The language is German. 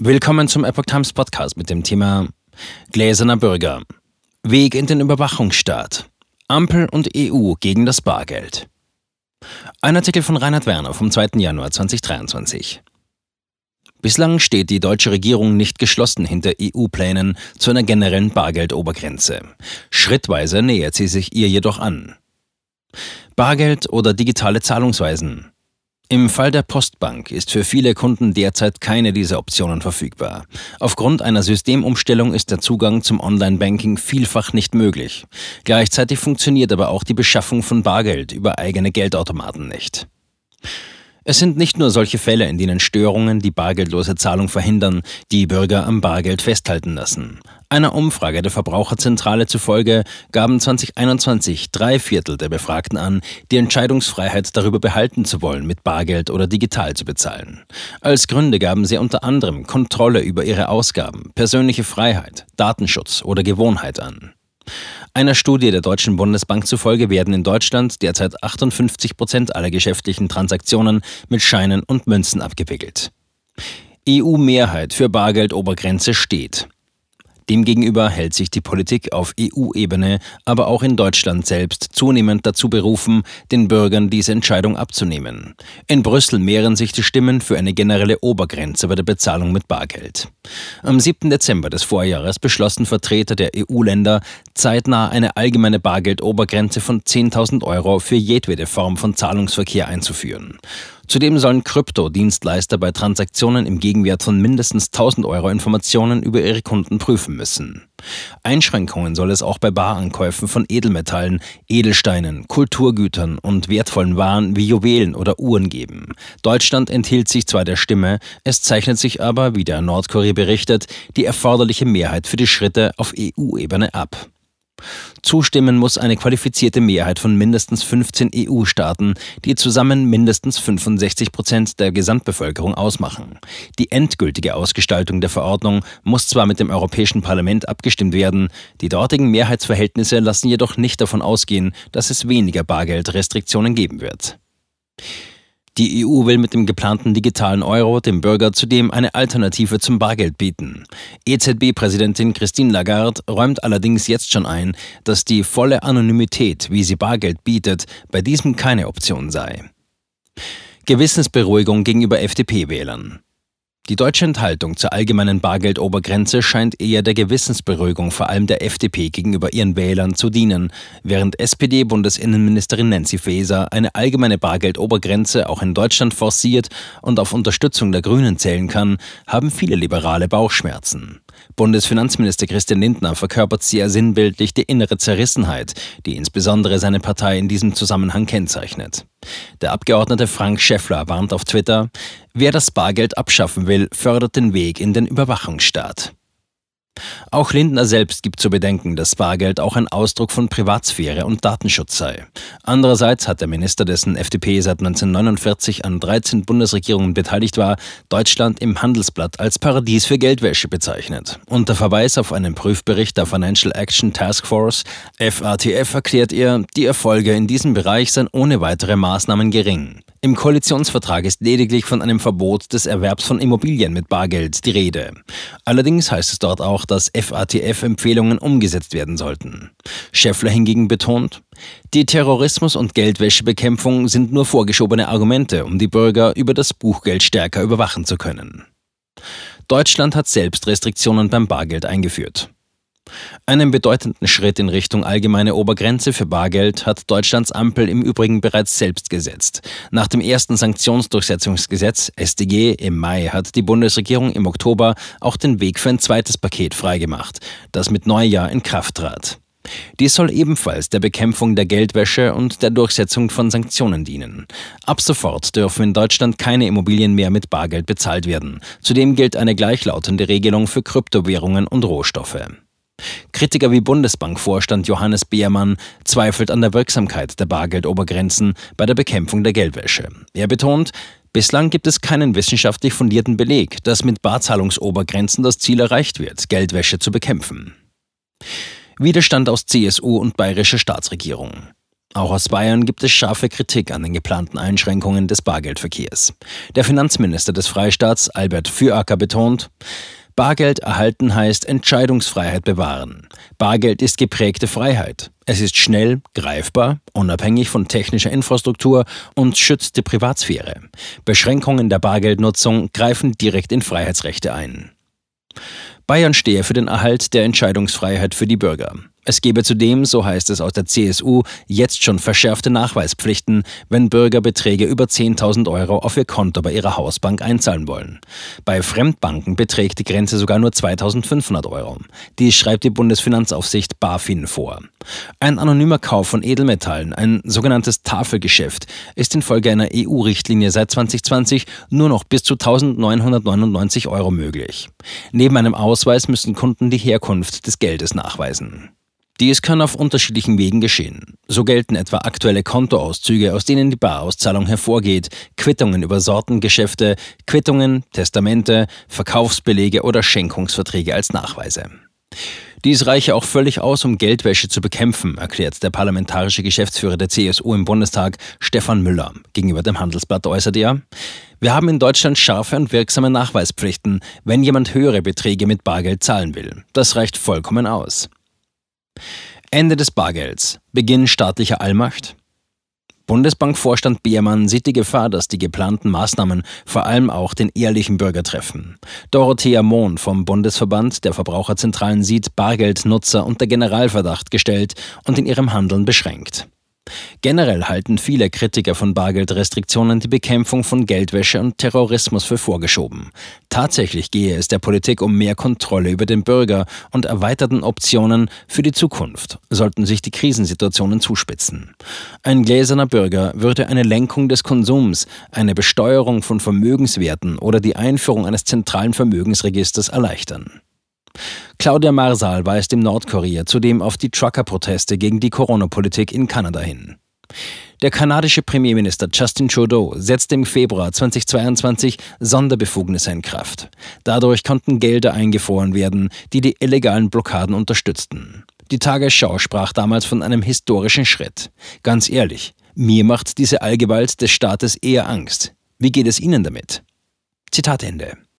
Willkommen zum Epoch Times Podcast mit dem Thema Gläserner Bürger. Weg in den Überwachungsstaat. Ampel und EU gegen das Bargeld. Ein Artikel von Reinhard Werner vom 2. Januar 2023. Bislang steht die deutsche Regierung nicht geschlossen hinter EU-Plänen zu einer generellen Bargeldobergrenze. Schrittweise nähert sie sich ihr jedoch an. Bargeld oder digitale Zahlungsweisen. Im Fall der Postbank ist für viele Kunden derzeit keine dieser Optionen verfügbar. Aufgrund einer Systemumstellung ist der Zugang zum Online-Banking vielfach nicht möglich. Gleichzeitig funktioniert aber auch die Beschaffung von Bargeld über eigene Geldautomaten nicht. Es sind nicht nur solche Fälle, in denen Störungen die bargeldlose Zahlung verhindern, die Bürger am Bargeld festhalten lassen. Einer Umfrage der Verbraucherzentrale zufolge gaben 2021 drei Viertel der Befragten an, die Entscheidungsfreiheit darüber behalten zu wollen, mit Bargeld oder digital zu bezahlen. Als Gründe gaben sie unter anderem Kontrolle über ihre Ausgaben, persönliche Freiheit, Datenschutz oder Gewohnheit an. Einer Studie der Deutschen Bundesbank zufolge werden in Deutschland derzeit 58 Prozent aller geschäftlichen Transaktionen mit Scheinen und Münzen abgewickelt. EU-Mehrheit für Bargeldobergrenze steht. Demgegenüber hält sich die Politik auf EU-Ebene, aber auch in Deutschland selbst zunehmend dazu berufen, den Bürgern diese Entscheidung abzunehmen. In Brüssel mehren sich die Stimmen für eine generelle Obergrenze bei der Bezahlung mit Bargeld. Am 7. Dezember des Vorjahres beschlossen Vertreter der EU-Länder zeitnah eine allgemeine Bargeldobergrenze von 10.000 Euro für jedwede Form von Zahlungsverkehr einzuführen. Zudem sollen Kryptodienstleister bei Transaktionen im Gegenwert von mindestens 1000 Euro Informationen über ihre Kunden prüfen müssen. Einschränkungen soll es auch bei Barankäufen von Edelmetallen, Edelsteinen, Kulturgütern und wertvollen Waren wie Juwelen oder Uhren geben. Deutschland enthielt sich zwar der Stimme, es zeichnet sich aber, wie der Nordkorea berichtet, die erforderliche Mehrheit für die Schritte auf EU-Ebene ab. Zustimmen muss eine qualifizierte Mehrheit von mindestens 15 EU-Staaten, die zusammen mindestens 65 Prozent der Gesamtbevölkerung ausmachen. Die endgültige Ausgestaltung der Verordnung muss zwar mit dem Europäischen Parlament abgestimmt werden, die dortigen Mehrheitsverhältnisse lassen jedoch nicht davon ausgehen, dass es weniger Bargeldrestriktionen geben wird. Die EU will mit dem geplanten digitalen Euro dem Bürger zudem eine Alternative zum Bargeld bieten. EZB-Präsidentin Christine Lagarde räumt allerdings jetzt schon ein, dass die volle Anonymität, wie sie Bargeld bietet, bei diesem keine Option sei. Gewissensberuhigung gegenüber FDP-Wählern. Die deutsche Enthaltung zur allgemeinen Bargeldobergrenze scheint eher der Gewissensberuhigung vor allem der FDP gegenüber ihren Wählern zu dienen, während SPD-Bundesinnenministerin Nancy Faeser eine allgemeine Bargeldobergrenze auch in Deutschland forciert und auf Unterstützung der Grünen zählen kann, haben viele Liberale Bauchschmerzen. Bundesfinanzminister Christian Lindner verkörpert sehr sinnbildlich die innere Zerrissenheit, die insbesondere seine Partei in diesem Zusammenhang kennzeichnet. Der Abgeordnete Frank Schäffler warnt auf Twitter, wer das Bargeld abschaffen will, fördert den Weg in den Überwachungsstaat. Auch Lindner selbst gibt zu bedenken, dass Bargeld auch ein Ausdruck von Privatsphäre und Datenschutz sei. Andererseits hat der Minister, dessen FDP seit 1949 an 13 Bundesregierungen beteiligt war, Deutschland im Handelsblatt als Paradies für Geldwäsche bezeichnet. Unter Verweis auf einen Prüfbericht der Financial Action Task Force, FATF, erklärt er, die Erfolge in diesem Bereich seien ohne weitere Maßnahmen gering. Im Koalitionsvertrag ist lediglich von einem Verbot des Erwerbs von Immobilien mit Bargeld die Rede. Allerdings heißt es dort auch, dass FATF-Empfehlungen umgesetzt werden sollten. Schäffler hingegen betont, die Terrorismus- und Geldwäschebekämpfung sind nur vorgeschobene Argumente, um die Bürger über das Buchgeld stärker überwachen zu können. Deutschland hat selbst Restriktionen beim Bargeld eingeführt. Einen bedeutenden Schritt in Richtung allgemeine Obergrenze für Bargeld hat Deutschlands Ampel im Übrigen bereits selbst gesetzt. Nach dem ersten Sanktionsdurchsetzungsgesetz SDG im Mai hat die Bundesregierung im Oktober auch den Weg für ein zweites Paket freigemacht, das mit Neujahr in Kraft trat. Dies soll ebenfalls der Bekämpfung der Geldwäsche und der Durchsetzung von Sanktionen dienen. Ab sofort dürfen in Deutschland keine Immobilien mehr mit Bargeld bezahlt werden. Zudem gilt eine gleichlautende Regelung für Kryptowährungen und Rohstoffe. Kritiker wie Bundesbankvorstand Johannes Beermann zweifelt an der Wirksamkeit der Bargeldobergrenzen bei der Bekämpfung der Geldwäsche. Er betont, bislang gibt es keinen wissenschaftlich fundierten Beleg, dass mit Barzahlungsobergrenzen das Ziel erreicht wird, Geldwäsche zu bekämpfen. Widerstand aus CSU und bayerischer Staatsregierung. Auch aus Bayern gibt es scharfe Kritik an den geplanten Einschränkungen des Bargeldverkehrs. Der Finanzminister des Freistaats, Albert Füracker, betont, Bargeld erhalten heißt Entscheidungsfreiheit bewahren. Bargeld ist geprägte Freiheit. Es ist schnell, greifbar, unabhängig von technischer Infrastruktur und schützt die Privatsphäre. Beschränkungen der Bargeldnutzung greifen direkt in Freiheitsrechte ein. Bayern stehe für den Erhalt der Entscheidungsfreiheit für die Bürger. Es gebe zudem, so heißt es aus der CSU, jetzt schon verschärfte Nachweispflichten, wenn Bürger Beträge über 10.000 Euro auf ihr Konto bei ihrer Hausbank einzahlen wollen. Bei Fremdbanken beträgt die Grenze sogar nur 2.500 Euro. Dies schreibt die Bundesfinanzaufsicht BaFin vor. Ein anonymer Kauf von Edelmetallen, ein sogenanntes Tafelgeschäft, ist infolge einer EU-Richtlinie seit 2020 nur noch bis zu 1.999 Euro möglich. Neben einem Ausweis müssen Kunden die Herkunft des Geldes nachweisen. Dies kann auf unterschiedlichen Wegen geschehen. So gelten etwa aktuelle Kontoauszüge, aus denen die Barauszahlung hervorgeht, Quittungen über Sortengeschäfte, Quittungen, Testamente, Verkaufsbelege oder Schenkungsverträge als Nachweise. Dies reiche auch völlig aus, um Geldwäsche zu bekämpfen, erklärt der parlamentarische Geschäftsführer der CSU im Bundestag, Stefan Müller. Gegenüber dem Handelsblatt äußert er, wir haben in Deutschland scharfe und wirksame Nachweispflichten, wenn jemand höhere Beträge mit Bargeld zahlen will. Das reicht vollkommen aus. Ende des Bargelds. Beginn staatlicher Allmacht. Bundesbankvorstand Biermann sieht die Gefahr, dass die geplanten Maßnahmen vor allem auch den ehrlichen Bürger treffen. Dorothea Mohn vom Bundesverband der Verbraucherzentralen sieht Bargeldnutzer unter Generalverdacht gestellt und in ihrem Handeln beschränkt. Generell halten viele Kritiker von Bargeldrestriktionen die Bekämpfung von Geldwäsche und Terrorismus für vorgeschoben. Tatsächlich gehe es der Politik um mehr Kontrolle über den Bürger und erweiterten Optionen für die Zukunft, sollten sich die Krisensituationen zuspitzen. Ein gläserner Bürger würde eine Lenkung des Konsums, eine Besteuerung von Vermögenswerten oder die Einführung eines zentralen Vermögensregisters erleichtern. Claudia Marsal weist im Nordkorea zudem auf die Trucker-Proteste gegen die Corona-Politik in Kanada hin. Der kanadische Premierminister Justin Trudeau setzte im Februar 2022 Sonderbefugnisse in Kraft. Dadurch konnten Gelder eingefroren werden, die die illegalen Blockaden unterstützten. Die Tagesschau sprach damals von einem historischen Schritt. Ganz ehrlich, mir macht diese Allgewalt des Staates eher Angst. Wie geht es Ihnen damit? Zitat Ende.